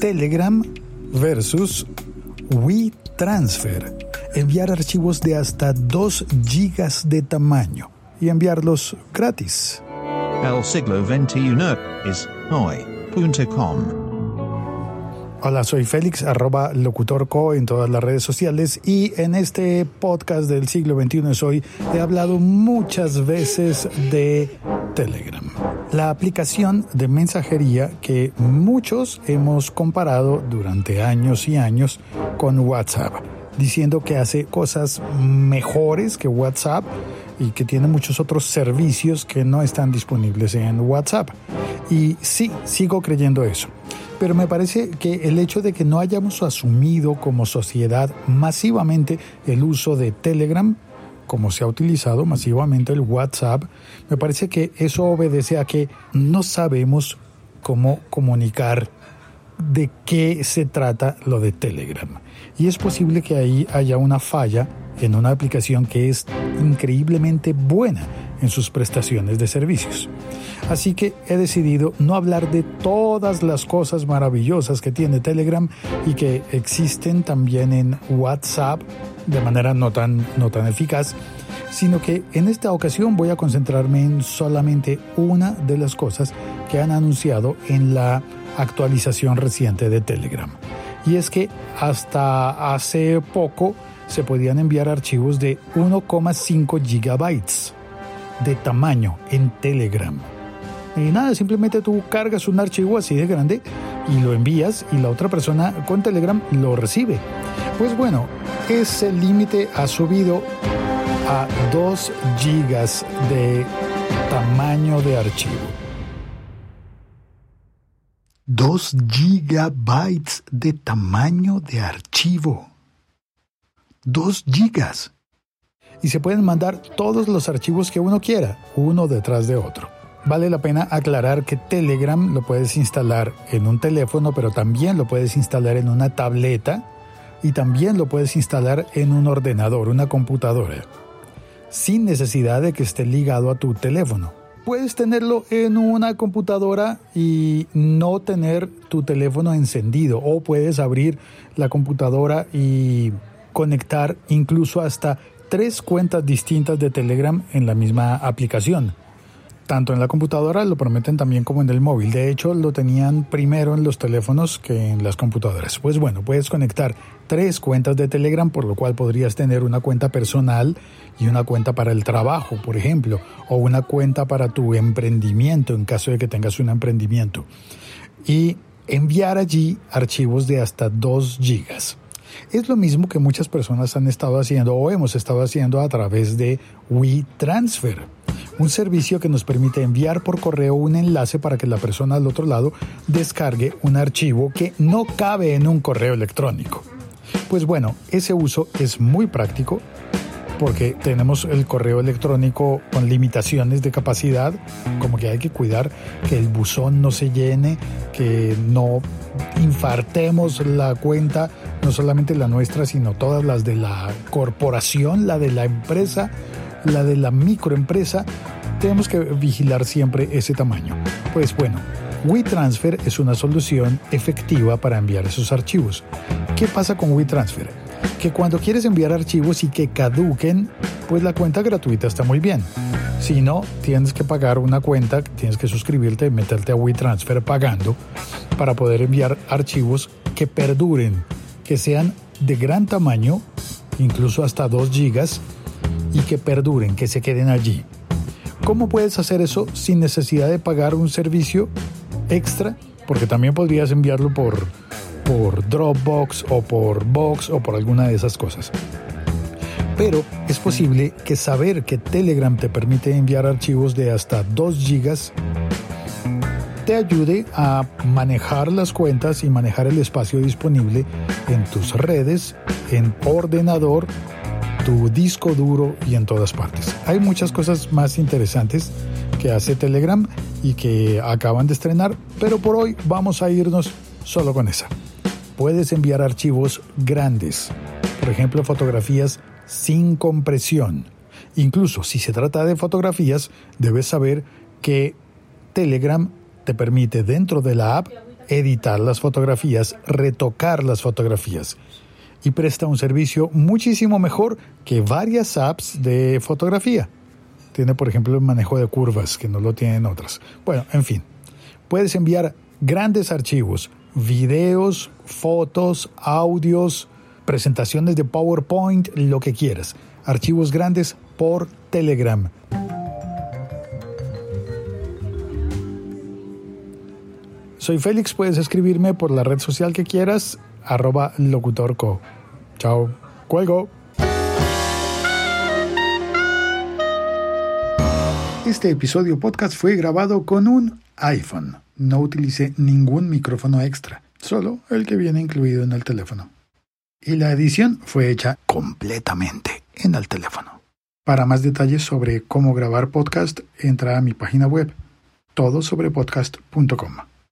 Telegram versus WeTransfer. Enviar archivos de hasta 2 gigas de tamaño y enviarlos gratis. El siglo XXI es hoy.com. Hola, soy Félix, arroba locutorco en todas las redes sociales y en este podcast del siglo XXI es hoy he hablado muchas veces de Telegram, la aplicación de mensajería que muchos hemos comparado durante años y años con WhatsApp, diciendo que hace cosas mejores que WhatsApp y que tiene muchos otros servicios que no están disponibles en WhatsApp. Y sí, sigo creyendo eso pero me parece que el hecho de que no hayamos asumido como sociedad masivamente el uso de Telegram, como se ha utilizado masivamente el WhatsApp, me parece que eso obedece a que no sabemos cómo comunicar de qué se trata lo de Telegram. Y es posible que ahí haya una falla en una aplicación que es increíblemente buena en sus prestaciones de servicios. Así que he decidido no hablar de todas las cosas maravillosas que tiene Telegram y que existen también en WhatsApp de manera no tan, no tan eficaz, sino que en esta ocasión voy a concentrarme en solamente una de las cosas que han anunciado en la actualización reciente de Telegram. Y es que hasta hace poco se podían enviar archivos de 1,5 gigabytes de tamaño en Telegram. Y nada, simplemente tú cargas un archivo así de grande y lo envías y la otra persona con Telegram lo recibe. Pues bueno, ese límite ha subido a 2 gigas de tamaño de archivo. 2 gigabytes de tamaño de archivo. 2 gigas. Y se pueden mandar todos los archivos que uno quiera, uno detrás de otro. Vale la pena aclarar que Telegram lo puedes instalar en un teléfono, pero también lo puedes instalar en una tableta y también lo puedes instalar en un ordenador, una computadora, sin necesidad de que esté ligado a tu teléfono. Puedes tenerlo en una computadora y no tener tu teléfono encendido o puedes abrir la computadora y conectar incluso hasta tres cuentas distintas de Telegram en la misma aplicación tanto en la computadora, lo prometen también como en el móvil. De hecho, lo tenían primero en los teléfonos que en las computadoras. Pues bueno, puedes conectar tres cuentas de Telegram, por lo cual podrías tener una cuenta personal y una cuenta para el trabajo, por ejemplo, o una cuenta para tu emprendimiento en caso de que tengas un emprendimiento. Y enviar allí archivos de hasta 2 gigas. Es lo mismo que muchas personas han estado haciendo o hemos estado haciendo a través de WeTransfer un servicio que nos permite enviar por correo un enlace para que la persona al otro lado descargue un archivo que no cabe en un correo electrónico. Pues bueno, ese uso es muy práctico porque tenemos el correo electrónico con limitaciones de capacidad, como que hay que cuidar que el buzón no se llene, que no infartemos la cuenta, no solamente la nuestra, sino todas las de la corporación, la de la empresa, la de la microempresa, tenemos que vigilar siempre ese tamaño. Pues bueno, WeTransfer es una solución efectiva para enviar esos archivos. ¿Qué pasa con WeTransfer? Que cuando quieres enviar archivos y que caduquen, pues la cuenta gratuita está muy bien. Si no, tienes que pagar una cuenta, tienes que suscribirte y meterte a WeTransfer pagando para poder enviar archivos que perduren, que sean de gran tamaño, incluso hasta 2 gigas, y que perduren, que se queden allí. ¿Cómo puedes hacer eso sin necesidad de pagar un servicio extra? Porque también podrías enviarlo por, por Dropbox o por Box o por alguna de esas cosas. Pero es posible que saber que Telegram te permite enviar archivos de hasta 2 gigas te ayude a manejar las cuentas y manejar el espacio disponible en tus redes, en ordenador tu disco duro y en todas partes. Hay muchas cosas más interesantes que hace Telegram y que acaban de estrenar, pero por hoy vamos a irnos solo con esa. Puedes enviar archivos grandes, por ejemplo fotografías sin compresión. Incluso si se trata de fotografías, debes saber que Telegram te permite dentro de la app editar las fotografías, retocar las fotografías y presta un servicio muchísimo mejor que varias apps de fotografía. Tiene, por ejemplo, el manejo de curvas, que no lo tienen otras. Bueno, en fin, puedes enviar grandes archivos, videos, fotos, audios, presentaciones de PowerPoint, lo que quieras. Archivos grandes por Telegram. Soy Félix, puedes escribirme por la red social que quieras, arroba locutorco. Chao, cuelgo. Este episodio podcast fue grabado con un iPhone. No utilicé ningún micrófono extra, solo el que viene incluido en el teléfono. Y la edición fue hecha completamente en el teléfono. Para más detalles sobre cómo grabar podcast, entra a mi página web, todosobrepodcast.com.